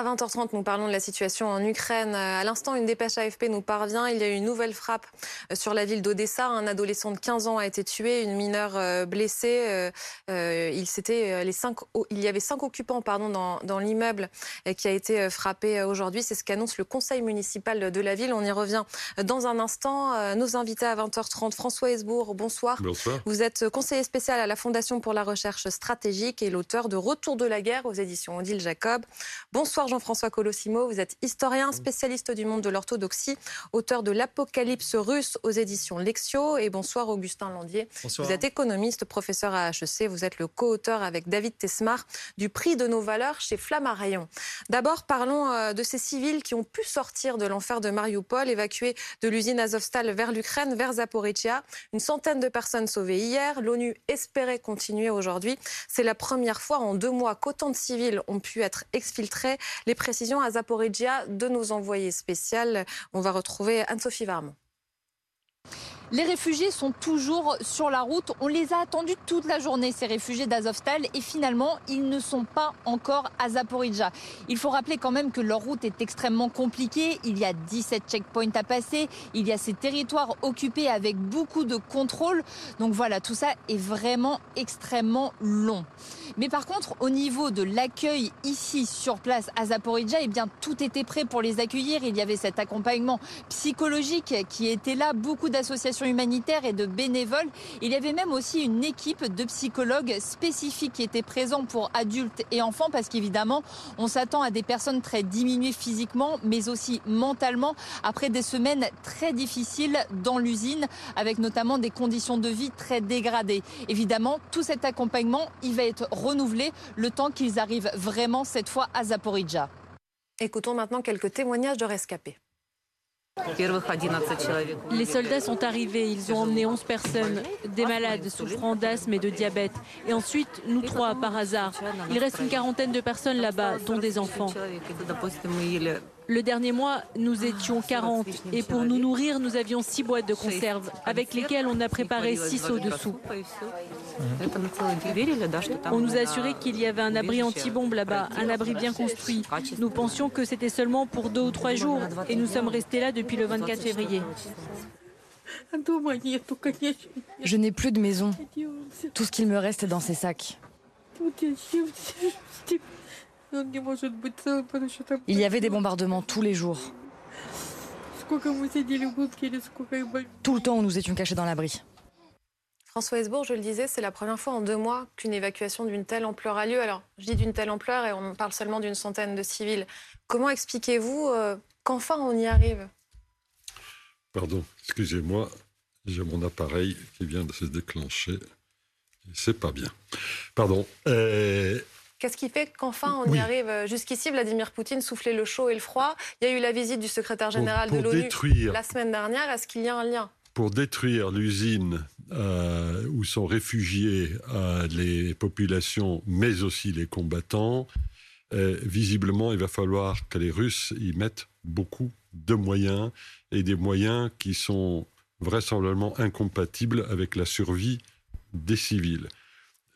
À 20h30, nous parlons de la situation en Ukraine. À l'instant, une dépêche AFP nous parvient. Il y a eu une nouvelle frappe euh, sur la ville d'Odessa. Un adolescent de 15 ans a été tué, une mineure euh, blessée. Euh, il, les cinq, il y avait cinq occupants pardon, dans, dans l'immeuble qui a été frappé aujourd'hui. C'est ce qu'annonce le conseil municipal de la ville. On y revient dans un instant. Nos invités à 20h30, François Hesbourg, bonsoir. Bonsoir. Vous êtes conseiller spécial à la Fondation pour la recherche stratégique et l'auteur de Retour de la guerre aux éditions Odile Jacob. Bonsoir. Jean-François Colossimo, vous êtes historien, spécialiste du monde de l'orthodoxie, auteur de L'Apocalypse russe aux éditions Lexio. Et bonsoir Augustin Landier. Vous êtes économiste, professeur à HEC. Vous êtes le co-auteur avec David Tesmar du prix de nos valeurs chez Flammarion. D'abord, parlons euh, de ces civils qui ont pu sortir de l'enfer de Mariupol, évacués de l'usine Azovstal vers l'Ukraine, vers Zaporizhia. Une centaine de personnes sauvées hier. L'ONU espérait continuer aujourd'hui. C'est la première fois en deux mois qu'autant de civils ont pu être exfiltrés. Les précisions à Zaporizhia de nos envoyés spéciaux. On va retrouver Anne-Sophie Varmont. Les réfugiés sont toujours sur la route. On les a attendus toute la journée, ces réfugiés d'Azovstal, et finalement, ils ne sont pas encore à Zaporizhia. Il faut rappeler quand même que leur route est extrêmement compliquée. Il y a 17 checkpoints à passer. Il y a ces territoires occupés avec beaucoup de contrôles. Donc voilà, tout ça est vraiment extrêmement long. Mais par contre, au niveau de l'accueil ici sur place à Zaporizhia, eh bien tout était prêt pour les accueillir. Il y avait cet accompagnement psychologique qui était là, beaucoup d'associations humanitaires et de bénévoles. Il y avait même aussi une équipe de psychologues spécifiques qui étaient présents pour adultes et enfants parce qu'évidemment, on s'attend à des personnes très diminuées physiquement, mais aussi mentalement après des semaines très difficiles dans l'usine avec notamment des conditions de vie très dégradées. Évidemment, tout cet accompagnement, il va être renouvelé le temps qu'ils arrivent vraiment cette fois à Zaporizhia. Écoutons maintenant quelques témoignages de rescapés. Les soldats sont arrivés, ils ont emmené 11 personnes, des malades souffrant d'asthme et de diabète. Et ensuite, nous trois, par hasard. Il reste une quarantaine de personnes là-bas, dont des enfants. Le dernier mois, nous étions 40 et pour nous nourrir, nous avions six boîtes de conserve avec lesquelles on a préparé six seaux de soupe. On nous a assuré qu'il y avait un abri anti-bombe là-bas, un abri bien construit. Nous pensions que c'était seulement pour deux ou trois jours et nous sommes restés là depuis le 24 février. Je n'ai plus de maison. Tout ce qu'il me reste est dans ces sacs. Il y avait des bombardements tous les jours. Tout le temps où nous étions cachés dans l'abri. François Hesbourg, je le disais, c'est la première fois en deux mois qu'une évacuation d'une telle ampleur a lieu. Alors, je dis d'une telle ampleur et on parle seulement d'une centaine de civils. Comment expliquez-vous euh, qu'enfin on y arrive? Pardon, excusez-moi, j'ai mon appareil qui vient de se déclencher. C'est pas bien. Pardon. Euh, Qu'est-ce qui fait qu'enfin on y arrive? Jusqu'ici, Vladimir Poutine soufflait le chaud et le froid. Il y a eu la visite du secrétaire général de l'ONU la semaine dernière. Est-ce qu'il y a un lien? Pour détruire l'usine euh, où sont réfugiés euh, les populations, mais aussi les combattants, euh, visiblement, il va falloir que les Russes y mettent beaucoup de moyens et des moyens qui sont vraisemblablement incompatibles avec la survie des civils.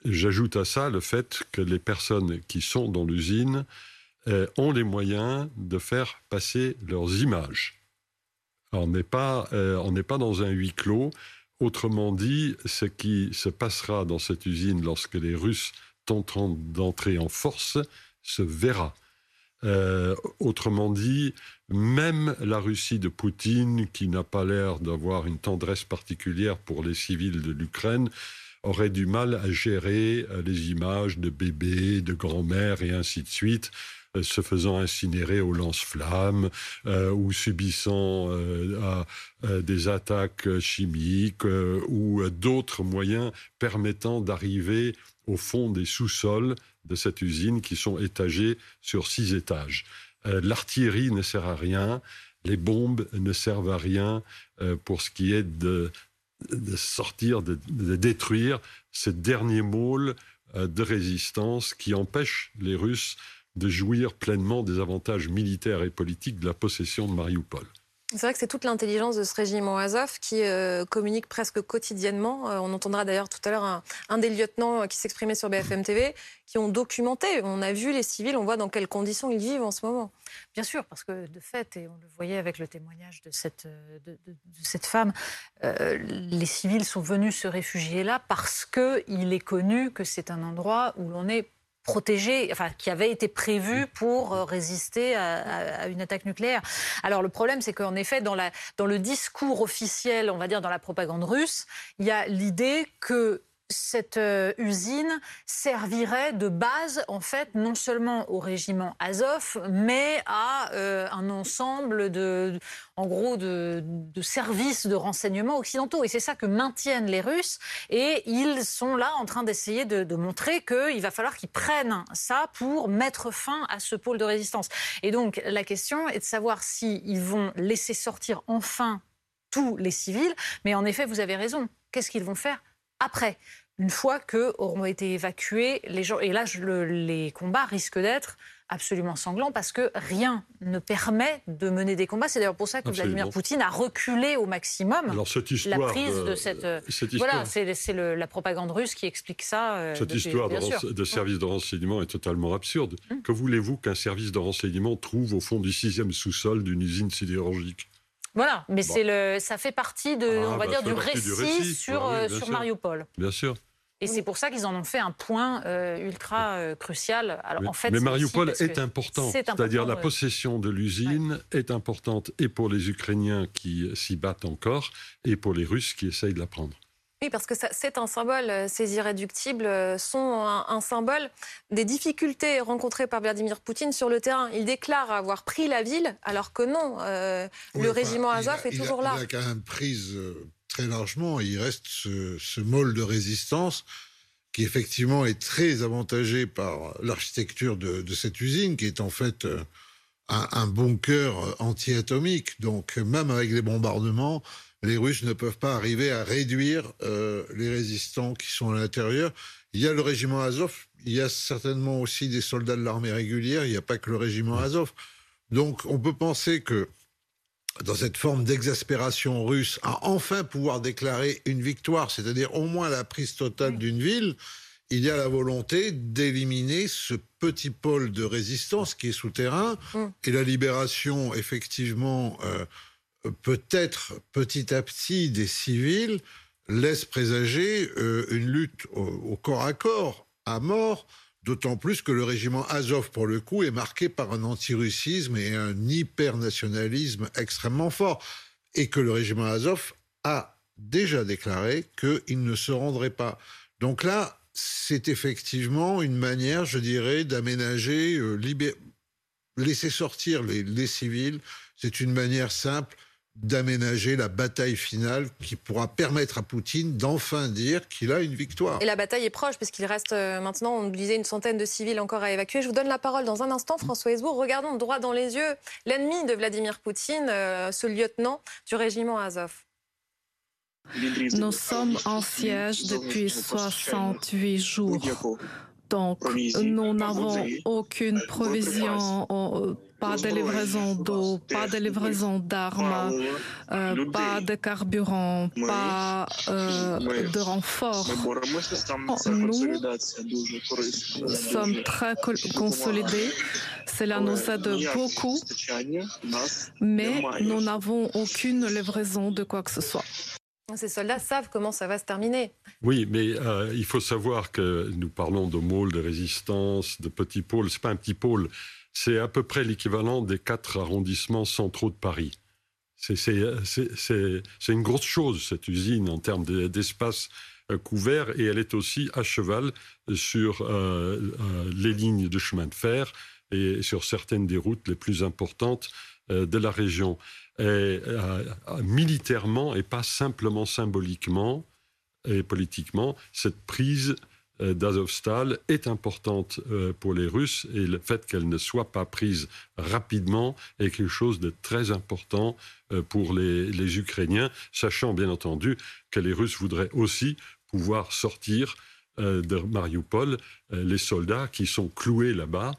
J'ajoute à ça le fait que les personnes qui sont dans l'usine euh, ont les moyens de faire passer leurs images. on n'est pas, euh, pas dans un huis clos. Autrement dit, ce qui se passera dans cette usine lorsque les Russes tenteront d'entrer en force se verra. Euh, autrement dit, même la Russie de Poutine, qui n'a pas l'air d'avoir une tendresse particulière pour les civils de l'Ukraine, aurait du mal à gérer euh, les images de bébés, de grand-mères et ainsi de suite euh, se faisant incinérer au lance-flammes euh, ou subissant des attaques chimiques ou d'autres moyens permettant d'arriver au fond des sous-sols de cette usine qui sont étagés sur six étages. L'artillerie ne sert à rien, les bombes ne servent à rien pour ce qui est de de sortir, de, détruire ces derniers môles euh, de résistance qui empêchent les Russes de jouir pleinement des avantages militaires et politiques de la possession de Mariupol. C'est vrai que c'est toute l'intelligence de ce régiment Azov qui euh, communique presque quotidiennement. Euh, on entendra d'ailleurs tout à l'heure un, des lieutenants qui s'exprimait sur BFM TV, qui ont documenté. On a vu les civils, on voit dans quelles conditions ils vivent en ce moment. Bien sûr, parce que de fait, et on le voyait avec le témoignage de cette, femme, euh, les civils sont venus se réfugier là parce qu'il est connu que c'est un endroit où l'on est protégé, enfin, qui avait été prévu pour euh, résister à, une attaque nucléaire. Alors le problème, c'est qu'en effet, dans, la, dans le discours officiel, on va dire dans la propagande russe, il y a l'idée que cette euh, usine servirait de base, en fait, non seulement au régiment Azov, mais à euh, un ensemble de, en gros, de, services de renseignement occidentaux. Et c'est ça que maintiennent les Russes. Et ils sont là en train d'essayer de, montrer qu'il va falloir qu'ils prennent ça pour mettre fin à ce pôle de résistance. Et donc, la question est de savoir s'ils vont laisser sortir enfin tous les civils. Mais en effet, vous avez raison. Qu'est-ce qu'ils vont faire? Après une fois que auront été évacués les gens. Et là, les combats risquent d'être absolument sanglants parce que rien ne permet de mener des combats. C'est d'ailleurs pour ça que Vladimir Poutine a reculé au maximum Alors, cette histoire la prise de, cette. voilà, c'est la propagande russe qui explique ça. Euh, cette histoire de, de, service de renseignement est totalement absurde. Hum. Que voulez-vous qu'un service de renseignement trouve au fond du sixième sous-sol d'une usine sidérurgique? Voilà, mais c'est le, ça fait partie de, ah, on va bah, dire, du récit, sur, euh, sur Mariupol. Bien sûr. Et c'est pour ça qu'ils en ont fait un point euh, ultra euh, crucial. Alors, mais, en fait, mais Mariupol est important. C'est-à-dire la possession de l'usine est importante et pour les Ukrainiens qui s'y battent encore et pour les Russes qui essayent de la prendre. Oui, parce que c'est un symbole, ces irréductibles sont un, symbole des difficultés rencontrées par Vladimir Poutine sur le terrain. Il déclare avoir pris la ville, alors que non, euh, le régiment Azov est toujours là. Il a quand même prise euh, très largement. Il reste ce, ce môle de résistance qui effectivement est très avantagé par l'architecture de, cette usine, qui est en fait euh, un, un bunker anti-atomique. Donc même avec les bombardements, les Russes ne peuvent pas arriver à réduire euh, les résistants qui sont à l'intérieur. Il y a le régiment Azov, il y a certainement aussi des soldats de l'armée régulière, il n'y a pas que le régiment Azov. Donc on peut penser que dans cette forme d'exaspération russe, à enfin pouvoir déclarer une victoire, c'est-à-dire au moins la prise totale d'une ville, il y a la volonté d'éliminer ce petit pôle de résistance qui est souterrain mm. et la libération effectivement euh, peut-être petit à petit des civils laisse présager euh, une lutte au, corps à corps, à mort, d'autant plus que le régiment Azov, pour le coup, est marqué par un antirussisme et un hypernationalisme extrêmement fort, et que le régiment Azov a déjà déclaré qu'il ne se rendrait pas. Donc là, c'est effectivement une manière, je dirais, d'aménager, euh, laisser sortir les civils. C'est une manière simple d'aménager la bataille finale qui pourra permettre à Poutine d'enfin dire qu'il a une victoire. Et la bataille est proche puisqu'il reste euh, maintenant, on disait, une centaine de civils encore à évacuer. Je vous donne la parole dans un instant, François Hesbourg. Regardons droit dans les yeux l'ennemi de Vladimir Poutine, euh, ce lieutenant du régiment Azov. Nous sommes en siège depuis 68 jours. Donc, nous n'avons aucune provision pas de livraison d'eau, pas de livraison d'armes, euh, pas de carburant, pas euh, de renfort. Nous sommes très consolidés. Cela nous aide beaucoup, mais nous n'avons aucune livraison de quoi que ce soit. Ces soldats savent comment ça va se terminer. Oui, mais euh, il faut savoir que nous parlons de môles de résistance, de petits pôles. C'est pas un petit pôle c'est à peu près l'équivalent des quatre arrondissements centraux de Paris. C'est une grosse chose, cette usine, en termes d'espace euh, couvert, et elle est aussi à cheval sur euh, les lignes de chemin de fer et sur certaines des routes les plus importantes de la région. Et, militairement, et pas simplement symboliquement et politiquement, cette prise euh, d'Azovstal est importante euh, pour les Russes et le fait qu'elle ne soit pas prise rapidement est quelque chose de très important euh, pour les, Ukrainiens, sachant bien entendu que les Russes voudraient aussi pouvoir sortir de Mariupol les soldats qui sont cloués là-bas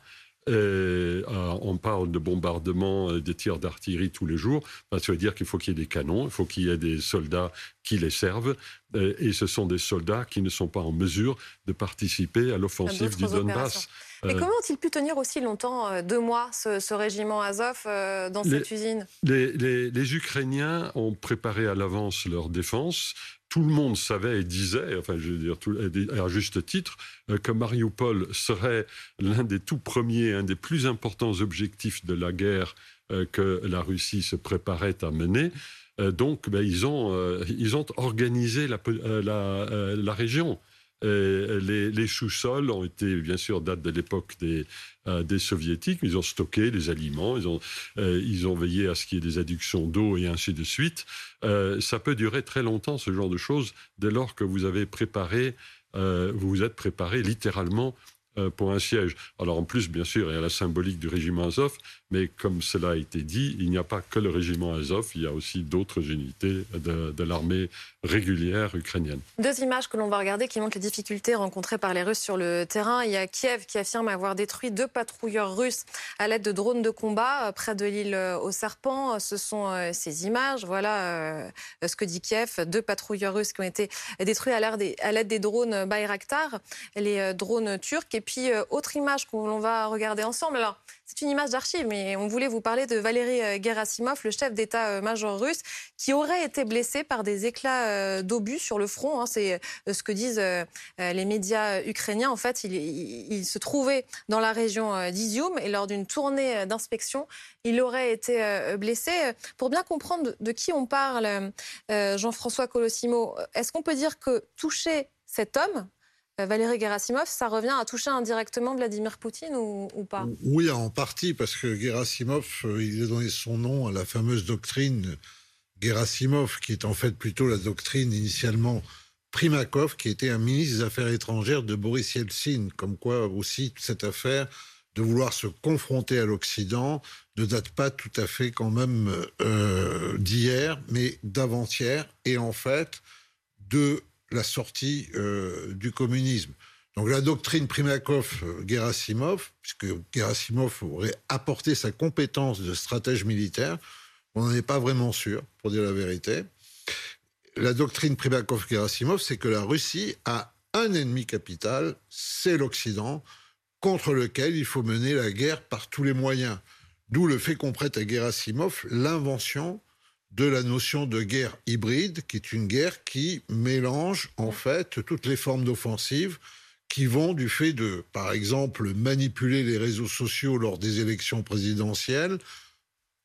on parle de bombardements, de tirs d'artillerie tous les jours. Ça veut dire qu'il faut qu'il y ait des canons, il faut qu'il y ait des soldats qui les servent. et ce sont des soldats qui ne sont pas en mesure de participer à l'offensive du Donbass. Mais comment ont-ils pu tenir aussi longtemps, deux mois, ce, régiment Azov dans cette usine? les, les Ukrainiens ont préparé à l'avance leur défense tout le monde savait et disait, enfin je veux dire à juste titre, euh, que Mariupol serait l'un des tout premiers, un des plus importants objectifs de la guerre euh, que la Russie se préparait à mener. Euh, donc ben, ils, ont, ils ont organisé la, la, la région. Euh, les, sous-sols ont été, bien sûr, date de l'époque des, euh, soviétiques. Ils ont stocké les aliments, ils ont, euh, ils ont veillé à ce qu'il y ait des adductions d'eau et ainsi de suite. ça peut durer très longtemps, ce genre de choses, dès lors que vous avez préparé, vous vous êtes préparé littéralement pour un siège. Alors en plus, bien sûr, il y a la symbolique du régiment Azov, mais comme cela a été dit, il n'y a pas que le régiment Azov, il y a aussi d'autres unités de, l'armée régulière ukrainienne. Deux images que l'on va regarder qui montrent les difficultés rencontrées par les Russes sur le terrain. Il y a Kiev qui affirme avoir détruit deux patrouilleurs russes à l'aide de drones de combat euh, près de l'île euh, au Serpent. Ce sont euh, ces images. Voilà ce que dit Kiev. Deux patrouilleurs russes qui ont été détruits à l'aide des drones Bayraktar, les drones turcs. Et puis, autre image que l'on va regarder ensemble. C'est une image d'archive, mais on voulait vous parler de Valéry euh, Gerasimov, le chef d'état-major russe, qui aurait été blessé par des éclats euh, d'obus sur le front. Hein. C'est euh, ce que disent les médias ukrainiens. En fait, il, se trouvait dans la région d'Izium et lors d'une tournée d'inspection, il aurait été blessé. Pour bien comprendre de qui on parle, Jean-François Colossimo, est-ce qu'on peut dire que toucher cet homme, euh, Valérie Gerasimov, ça revient à toucher indirectement Vladimir Poutine ou, pas? Oui, en partie, parce que Gerasimov, euh, il a donné son nom à la fameuse doctrine Gerasimov, qui est en fait plutôt la doctrine initialement Primakov, qui était un ministre des Affaires étrangères de Boris Yeltsin, comme quoi aussi cette affaire de vouloir se confronter à l'Occident ne date pas tout à fait quand même euh, d'hier, mais d'avant-hier, et en fait de la sortie euh, du communisme. Donc la doctrine Primakov-Gerasimov, puisque Gerasimov aurait apporté sa compétence de stratège militaire, on n'en est pas vraiment sûr, pour dire la vérité. La doctrine Primakov-Gerasimov, c'est que la Russie a un ennemi capital, c'est l'Occident, contre lequel il faut mener la guerre par tous les moyens. D'où le fait qu'on prête à Gerasimov l'invention de la notion de guerre hybride, qui est une guerre qui mélange en fait toutes les formes d'offensive qui vont du fait de, par exemple, manipuler les réseaux sociaux lors des élections présidentielles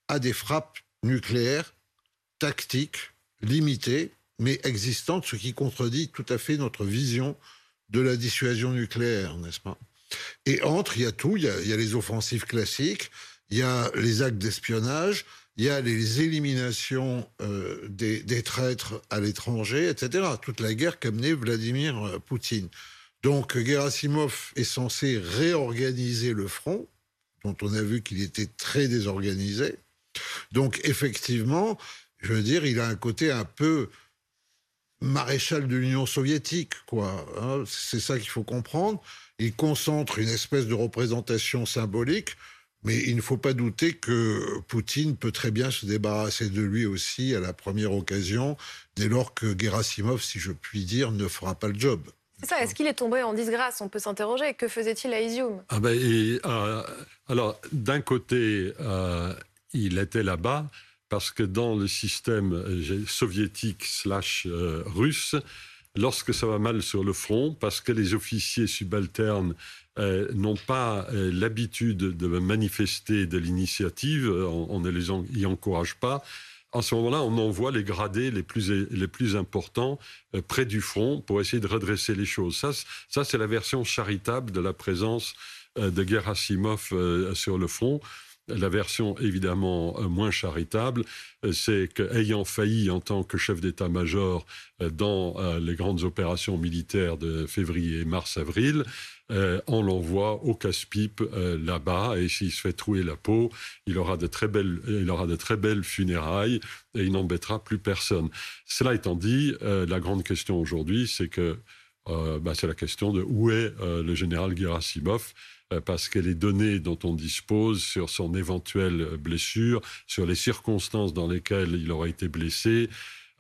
à des frappes nucléaires tactiques, limitées, mais existantes, ce qui contredit tout à fait notre vision de la dissuasion nucléaire, n'est-ce pas? Et entre, il y a tout, il y a, il y a les offensives classiques, il y a les actes d'espionnage, il y a les éliminations euh, des, traîtres à l'étranger, etc. Toute la guerre qu'a menée Vladimir euh, Poutine. Donc Gerasimov est censé réorganiser le front, dont on a vu qu'il était très désorganisé. Donc effectivement, je veux dire, il a un côté un peu maréchal de l'Union soviétique. Hein. C'est ça qu'il faut comprendre. Il concentre une espèce de représentation symbolique mais il ne faut pas douter que Poutine peut très bien se débarrasser de lui aussi à la première occasion, dès lors que Gerasimov, si je puis dire, ne fera pas le job. C'est ça, est-ce qu'il est tombé en disgrâce? On peut s'interroger. Que faisait-il à Izium? Ah ben, euh, Alors, d'un côté, euh, il était là-bas parce que dans le système euh, soviétique slash russe, lorsque ça va mal sur le front, parce que les officiers subalternes euh, n'ont pas euh, l'habitude de manifester de l'initiative, euh, on, ne les y encourage pas. En ce moment-là, on envoie les gradés les plus, les plus importants près du front pour essayer de redresser les choses. Ça, ça c'est la version charitable de la présence de Gerasimov sur le front. La version évidemment euh, moins charitable, euh, c'est qu'ayant failli en tant que chef d'état-major euh, dans les grandes opérations militaires de février, mars, avril, on l'envoie au casse-pipe là-bas et s'il se fait trouer la peau, il aura de très belles, il aura de très belles funérailles et il n'embêtera plus personne. Cela étant dit, la grande question aujourd'hui, c'est que bah, c'est la question de où est le général Gerasimov parce que les données dont on dispose sur son éventuelle blessure, sur les circonstances dans lesquelles il aurait été blessé,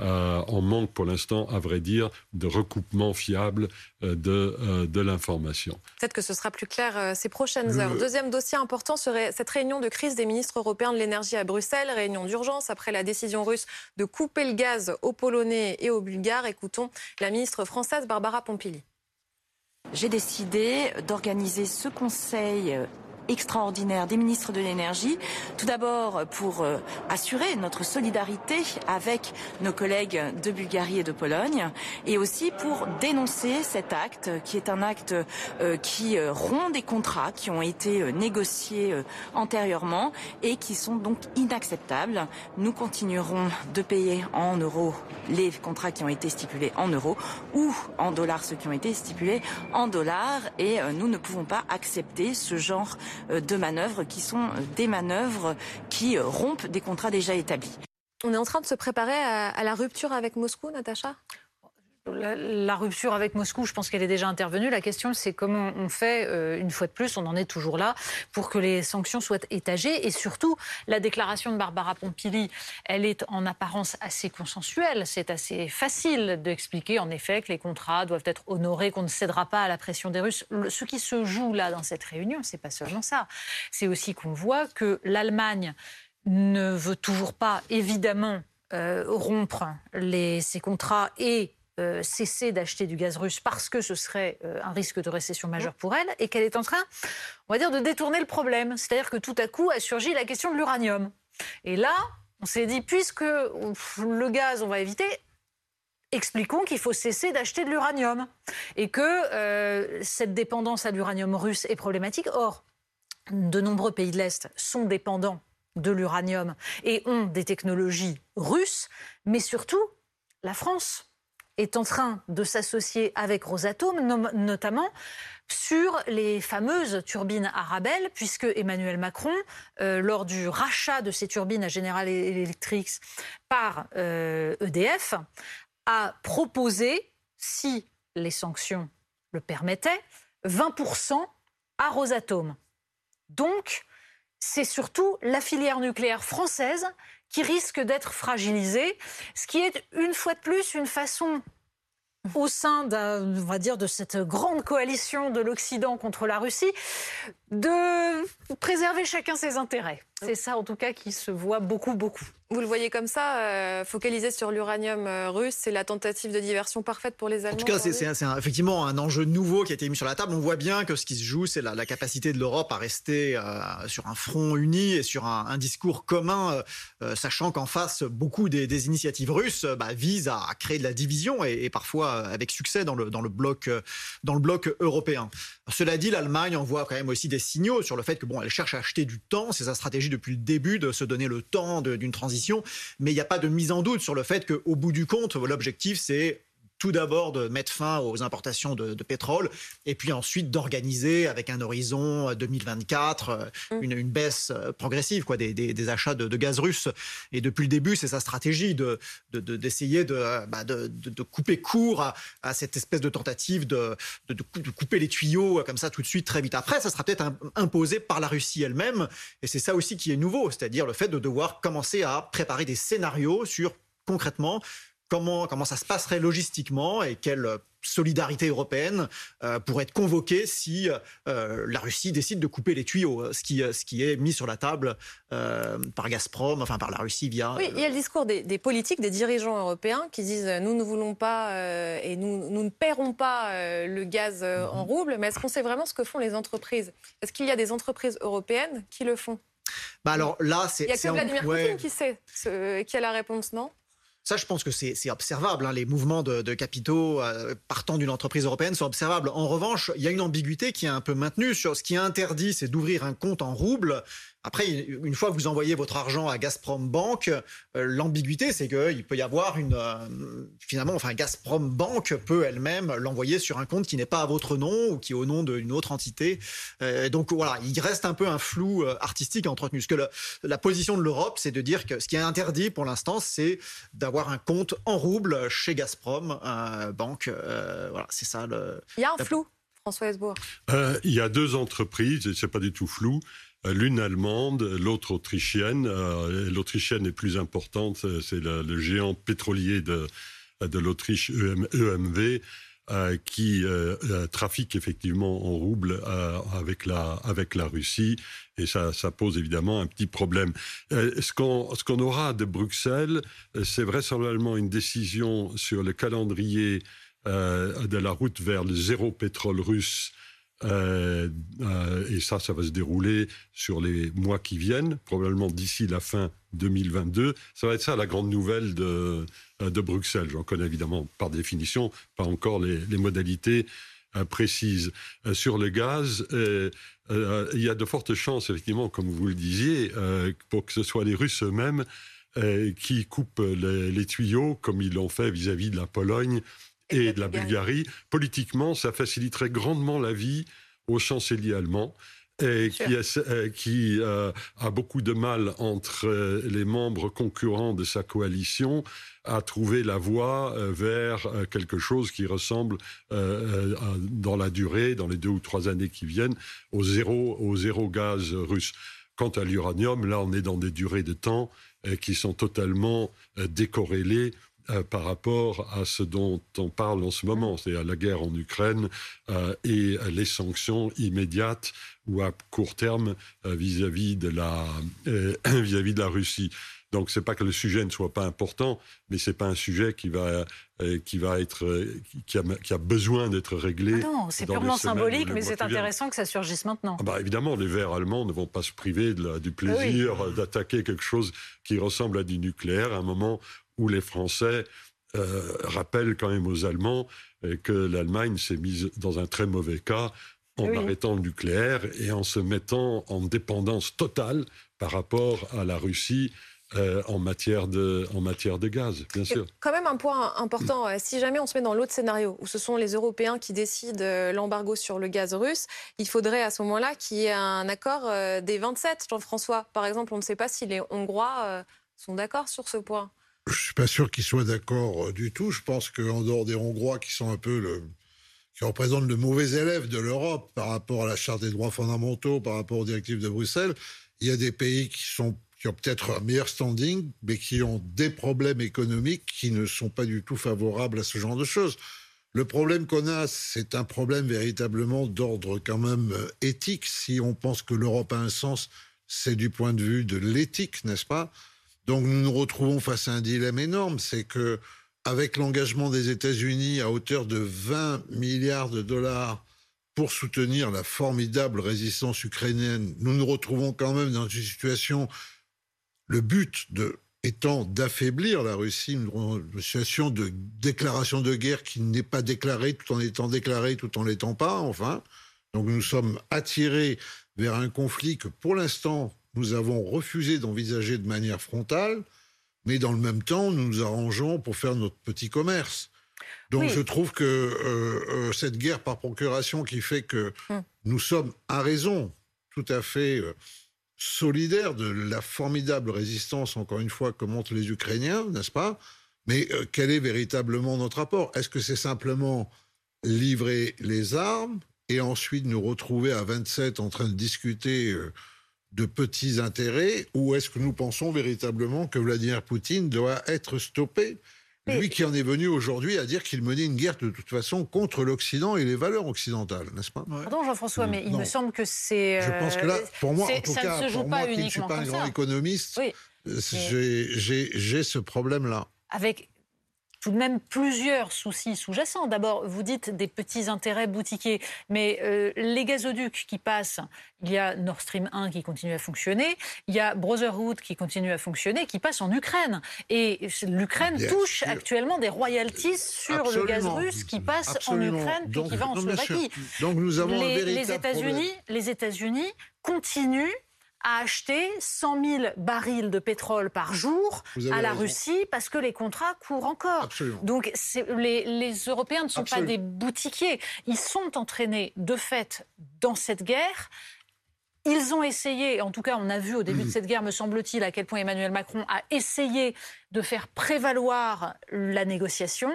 euh, on manque pour l'instant, à vrai dire, de recoupement fiable euh, de, euh, de l'information. Peut-être que ce sera plus clair ces prochaines heures. Deuxième dossier important serait cette réunion de crise des ministres européens de l'énergie à Bruxelles, réunion d'urgence après la décision russe de couper le gaz aux Polonais et aux Bulgares. Écoutons la ministre française Barbara Pompili. J'ai décidé d'organiser ce conseil extraordinaire des ministres de l'énergie. Tout d'abord pour euh, assurer notre solidarité avec nos collègues de Bulgarie et de Pologne et aussi pour dénoncer cet acte qui est un acte euh, qui euh, rompt des contrats qui ont été négociés antérieurement et qui sont donc inacceptables. Nous continuerons de payer en euros les contrats qui ont été stipulés en euros ou en dollars ceux qui ont été stipulés en dollars et nous ne pouvons pas accepter ce genre de manœuvres qui sont euh, des manœuvres qui euh, rompent des contrats déjà établis. On est en train de se préparer à, la rupture avec Moscou, Natacha? La, rupture avec Moscou, je pense qu'elle est déjà intervenue. La question, c'est comment on fait, euh, une fois de plus, on en est toujours là, pour que les sanctions soient étagées. Et surtout, la déclaration de Barbara Pompili, elle est en apparence assez consensuelle. C'est assez facile d'expliquer, en effet, que les contrats doivent être honorés, qu'on ne cédera pas à la pression des Russes. ce qui se joue là dans cette réunion, c'est pas seulement ça. C'est aussi qu'on voit que l'Allemagne ne veut toujours pas, évidemment, euh, rompre les, ces contrats et euh, cesser d'acheter du gaz russe parce que ce serait euh, un risque de récession majeure pour elle et qu'elle est en train, on va dire, de détourner le problème. C'est-à-dire que tout à coup a surgi la question de l'uranium. Et là, on s'est dit, puisque le gaz, on va éviter, expliquons qu'il faut cesser d'acheter de l'uranium et que euh, cette dépendance à l'uranium russe est problématique. Or, de nombreux pays de l'Est sont dépendants de l'uranium et ont des technologies russes, mais surtout la France est en train de s'associer avec Rosatom, notamment sur les fameuses turbines Arabelle, puisque Emmanuel Macron, euh, lors du rachat de ces turbines à General Electric par EDF, euh, e a proposé, si les sanctions le permettaient, 20% à Rosatom. Donc, c'est surtout la filière nucléaire française qui risque d'être fragilisé, ce qui est une fois de plus une façon au sein on va dire, de cette grande coalition de l'Occident contre la Russie, de préserver chacun ses intérêts. C'est ça, en tout cas, qui se voit beaucoup, beaucoup. Vous le voyez comme ça, euh, focalisé sur l'uranium euh, russe, c'est la tentative de diversion parfaite pour les Allemands. En tout cas, c'est effectivement un enjeu nouveau qui a été mis sur la table. On voit bien que ce qui se joue, c'est la, capacité de l'Europe à rester euh, sur un front uni et sur un, discours commun, sachant qu'en face, beaucoup des, initiatives russes bah, visent à, créer de la division et, parfois avec succès dans le, dans, le bloc, dans le bloc européen. Cela dit, l'Allemagne envoie quand même aussi des signaux sur le fait que bon, elle cherche à acheter du temps. C'est sa stratégie depuis le début de se donner le temps d'une transition. Mais il n'y a pas de mise en doute sur le fait qu'au bout du compte, l'objectif, c'est tout d'abord de mettre fin aux importations de, pétrole et puis ensuite d'organiser avec un horizon 2024 euh, mm. une, baisse euh, progressive quoi, des, achats de, gaz russe. Et depuis le début, c'est sa stratégie d'essayer de, de, bah, de, couper court à, cette espèce de tentative de, couper les tuyaux comme ça tout de suite très vite. Après, ça sera peut-être imposé par la Russie elle-même et c'est ça aussi qui est nouveau, c'est-à-dire le fait de devoir commencer à préparer des scénarios sur concrètement comment, comment ça se passerait logistiquement et quelle solidarité européenne euh, pourrait être convoquée si euh, la Russie décide de couper les tuyaux, euh, ce qui, ce qui est mis sur la table par Gazprom, enfin par la Russie via... Oui, il y a le discours des, politiques, des dirigeants européens qui disent nous ne voulons pas et nous, nous ne paierons pas le gaz en mhm. roubles, mais est-ce qu'on sait vraiment ce que font les entreprises? Est-ce qu'il y a des entreprises européennes qui le font? Bah alors là, c'est. Il n'y a que Vladimir Poutine qui sait, qui a la réponse, non? Ça, je pense que c'est observable. Hein. Les mouvements de, capitaux euh, partant d'une entreprise européenne sont observables. En revanche, il y a une ambiguïté qui est un peu maintenue sur ce qui est interdit, c'est d'ouvrir un compte en roubles Après, une fois que vous envoyez votre argent à Gazprom Bank, euh, l'ambiguïté, c'est qu'il peut y avoir une. Euh, finalement, enfin, Gazprom Bank peut elle-même l'envoyer sur un compte qui n'est pas à votre nom ou qui est au nom d'une autre entité. Euh, donc voilà, il reste un peu un flou artistique entretenu. Parce que la position de l'Europe, c'est de dire que ce qui est interdit pour l'instant, c'est d'avoir un compte en rouble chez Gazprom Bank. voilà, c'est ça le. Il y a un flou. François Hesbourg. il y a deux entreprises, et c'est pas du tout flou. Euh, l'une allemande, l'autre autrichienne. Euh, l'autrichienne est plus importante, c'est le, géant pétrolier de, de l'Autriche EMV. E qui trafique effectivement en rouble avec, la, avec la Russie. Et ça, ça pose évidemment un petit problème. ce qu'on ce qu'on aura de Bruxelles, c'est vraisemblablement une décision sur le calendrier de la route vers le zéro pétrole russe euh, euh, et ça, ça va se dérouler sur les mois qui viennent, probablement d'ici la fin 2022. Ça va être ça la grande nouvelle de, euh, de Bruxelles. J'en connais évidemment par définition pas encore les, modalités précises. sur le gaz, il y a de fortes chances, effectivement, comme vous le disiez, pour que ce soit les Russes eux-mêmes qui coupent les, tuyaux, comme ils l'ont fait vis-à-vis de la Pologne et, de la Bulgarie. Politiquement, ça faciliterait grandement la vie au chancelier allemand. Et qui, a, qui euh, a, beaucoup de mal entre euh, les membres concurrents de sa coalition à trouver la voie euh, vers quelque chose qui ressemble dans la durée, dans les deux ou trois années qui viennent, au zéro, au zéro gaz russe. Quant à l'uranium, là, on est dans des durées de temps qui sont totalement décorrélées euh, par rapport à ce dont on parle en ce moment, c'est-à-dire la guerre en Ukraine euh, et les sanctions immédiates ou à court terme euh, vis-à-vis de la vis-à-vis de la Russie. Donc c'est pas que le sujet ne soit pas important, mais c'est pas un sujet qui va qui va être qui a, qui a besoin d'être réglé. Ah non, c'est purement symbolique, mais c'est intéressant que ça surgisse maintenant. Ah bah, évidemment, les Verts allemands ne vont pas se priver de du plaisir d'attaquer quelque chose qui ressemble à du nucléaire à un moment où les Français euh, rappellent quand même aux Allemands euh, que l'Allemagne s'est mise dans un très mauvais cas en arrêtant le nucléaire et en se mettant en dépendance totale par rapport à la Russie euh, en, matière de, en matière de gaz, bien sûr. quand même un point important, si jamais on se met dans l'autre scénario, où ce sont les Européens qui décident l'embargo sur le gaz russe, il faudrait à ce moment-là qu'il y ait un accord des 27, Jean-François. Par exemple, on ne sait pas si les Hongrois sont d'accord sur ce point. Je suis pas sûr qu'ils soient d'accord euh, du tout. Je pense qu'en dehors des Hongrois qui sont un peu le, qui représentent le mauvais élève de l'Europe par rapport à la Charte des droits fondamentaux, par rapport aux directives de Bruxelles, il y a des pays qui ont peut-être un meilleur standing, mais qui ont des problèmes économiques qui ne sont pas du tout favorables à ce genre de choses. Le problème qu'on a, c'est un problème véritablement d'ordre quand même euh, éthique. Si on pense que l'Europe a un sens, c'est du point de vue de l'éthique, n'est-ce pas? Donc nous nous retrouvons face à un dilemme énorme, c'est que avec l'engagement des États-Unis à hauteur de 20 milliards de dollars pour soutenir la formidable résistance ukrainienne, nous nous retrouvons quand même dans une situation, le but étant d'affaiblir la Russie, une situation de déclaration de guerre qui n'est pas déclarée tout en étant déclarée, tout en l'étant pas, enfin. Donc nous sommes attirés vers un conflit que pour l'instant nous avons refusé d'envisager de manière frontale, mais dans le même temps, nous nous arrangeons pour faire notre petit commerce. Donc je trouve que euh, euh, cette guerre par procuration qui fait que hum. nous sommes, à raison, tout à fait euh, solidaires de la formidable résistance, encore une fois, que montrent les Ukrainiens, n'est-ce pas? Mais quel est véritablement notre rapport? Est-ce que c'est simplement livrer les armes et ensuite nous retrouver à 27 en train de discuter de petits intérêts ou est-ce que nous pensons véritablement que Vladimir Poutine doit être stoppé? Lui qui en est venu aujourd'hui à dire qu'il menait une guerre de toute façon contre l'Occident et les valeurs occidentales, n'est-ce pas? Pardon Jean-François, mais il me semble que c'est... Je pense que là, pour moi, en tout cas, pour moi qui ne suis pas un grand économiste, j'ai ce problème-là. Avec tout de même plusieurs soucis sous-jacents. D'abord, vous dites des petits intérêts boutiquiers, mais euh, les gazoducs qui passent, il y a Nord Stream 1 qui continue à fonctionner, il y a Brotherhood qui continue à fonctionner, qui passe en Ukraine. Et l'Ukraine touche actuellement des royalties sur le gaz russe qui passe en Ukraine puis qui va en Slovaquie. Donc nous avons les, les États-Unis, les États-Unis continuent à acheter 100 000 barils de pétrole par jour à la Russie parce que les contrats courent encore. Donc les, les, Européens ne sont pas des boutiquiers. Ils sont entraînés de fait dans cette guerre. Ils ont essayé, en tout cas on a vu au début de cette guerre, me semble-t-il, à quel point Emmanuel Macron a essayé de faire prévaloir la négociation.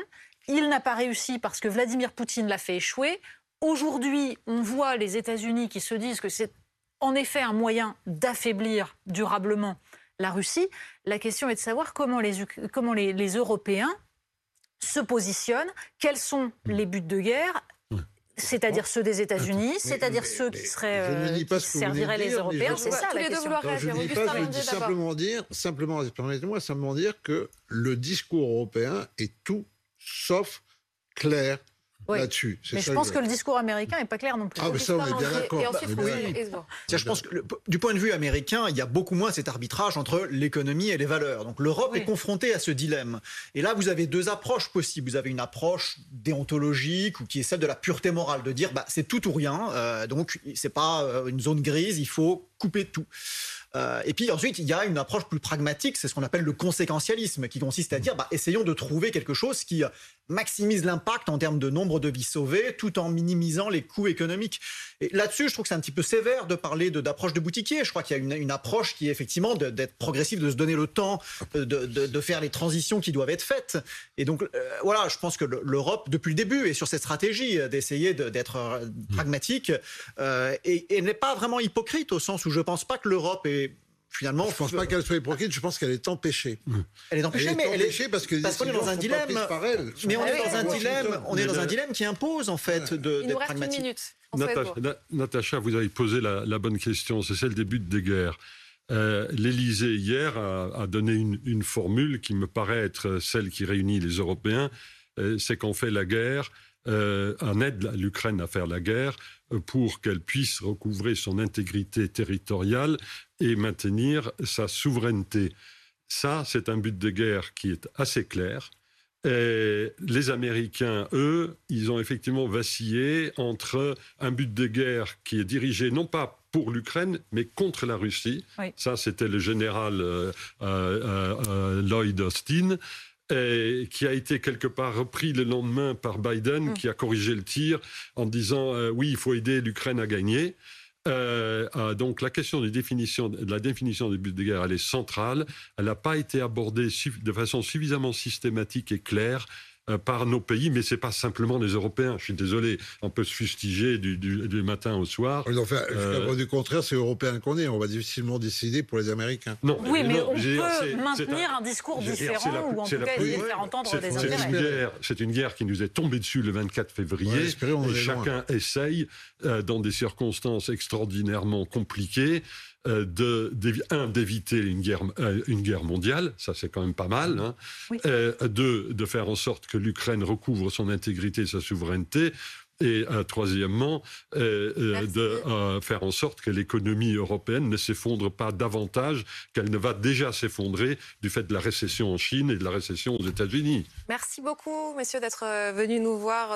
Il n'a pas réussi parce que Vladimir Poutine l'a fait échouer. Aujourd'hui, on voit les États-Unis qui se disent que c'est en effet un moyen d'affaiblir durablement la Russie. La question est de savoir comment les, comment les, Européens se positionnent, quels sont les buts de guerre, c'est-à-dire ceux des États-Unis, c'est-à-dire ceux qui seraient euh, serviraient les Européens. C'est ça la question. je ne dis pas, je dis simplement dire, simplement, permettez-moi simplement dire que le discours européen est tout sauf clair là-dessus. Mais je pense que, le discours américain n'est pas clair non plus. Ah, mais ça, on est bien d'accord. Je pense que du point de vue américain, il y a beaucoup moins cet arbitrage entre l'économie et les valeurs. Donc l'Europe est confrontée à ce dilemme. Et là, vous avez deux approches possibles. Vous avez une approche déontologique ou qui est celle de la pureté morale, de dire bah, c'est tout ou rien. Euh, donc c'est pas euh, une zone grise, il faut couper tout. Euh, et puis ensuite, il y a une approche plus pragmatique, c'est ce qu'on appelle le conséquentialisme, qui consiste à dire, bah, essayons de trouver quelque chose qui maximise l'impact en termes de nombre de vies sauvées, tout en minimisant les coûts économiques. Et là-dessus, je trouve que c'est un petit peu sévère de parler d'approche de, boutiquier. Je crois qu'il y a une, approche qui est effectivement d'être progressive, de se donner le temps de, de, faire les transitions qui doivent être faites. Et donc, euh, voilà, je pense que l'Europe, depuis le début, est sur cette stratégie d'essayer d'être euh, pragmatique et, et n'est pas vraiment hypocrite au sens où je ne pense pas que l'Europe est finalement. Je ne pense pas qu'elle soit hypocrite, je pense qu'elle est empêchée. Elle est empêchée, mais elle est parce que parce qu'on est dans un dilemme. Mais on est dans un dilemme, on est dans un dilemme qui impose en fait de Il nous reste une minute. Natacha, vous avez posé la, bonne question, c'est celle des buts des guerres. Euh, L'Élysée hier a, donné une, formule qui me paraît être celle qui réunit les Européens. Euh, c'est qu'on fait la guerre euh, en aide l'Ukraine à faire la guerre euh, pour qu'elle puisse recouvrer son intégrité territoriale et maintenir sa souveraineté. Ça, c'est un but de guerre qui est assez clair. Et les Américains, eux, ils ont effectivement vacillé entre un but de guerre qui est dirigé non pas pour l'Ukraine, mais contre la Russie. Ça, c'était le général euh, euh, Lloyd Austin et qui a été quelque part repris le lendemain par Biden, mm. qui a corrigé le tir en disant euh, oui, il faut aider l'Ukraine à gagner. Euh, euh, donc la question de, de la définition des buts de guerre, elle est centrale. Elle n'a pas été abordée de façon suffisamment systématique et claire par nos pays, mais c'est pas simplement les Européens. Je suis désolé, on peut se fustiger du, du, matin au soir. Oui, enfin, euh... du contraire, c'est européen qu'on est. On va difficilement décider pour les Américains. Non, oui, mais, on peut maintenir un, discours différent ou en tout cas faire entendre des intérêts. C'est une guerre qui nous est tombée dessus le 24 février. et chacun essaye, euh, dans des circonstances extraordinairement compliquées, euh, de, un, d'éviter une guerre, euh, une guerre mondiale, ça c'est quand même pas mal. Hein. Euh, deux, de faire en sorte que l'Ukraine recouvre son intégrité et sa souveraineté. Et troisièmement, de faire en sorte que l'économie européenne ne s'effondre pas davantage qu'elle ne va déjà s'effondrer du fait de la récession en Chine et de la récession aux États-Unis. Merci beaucoup, messieurs, d'être venus nous voir.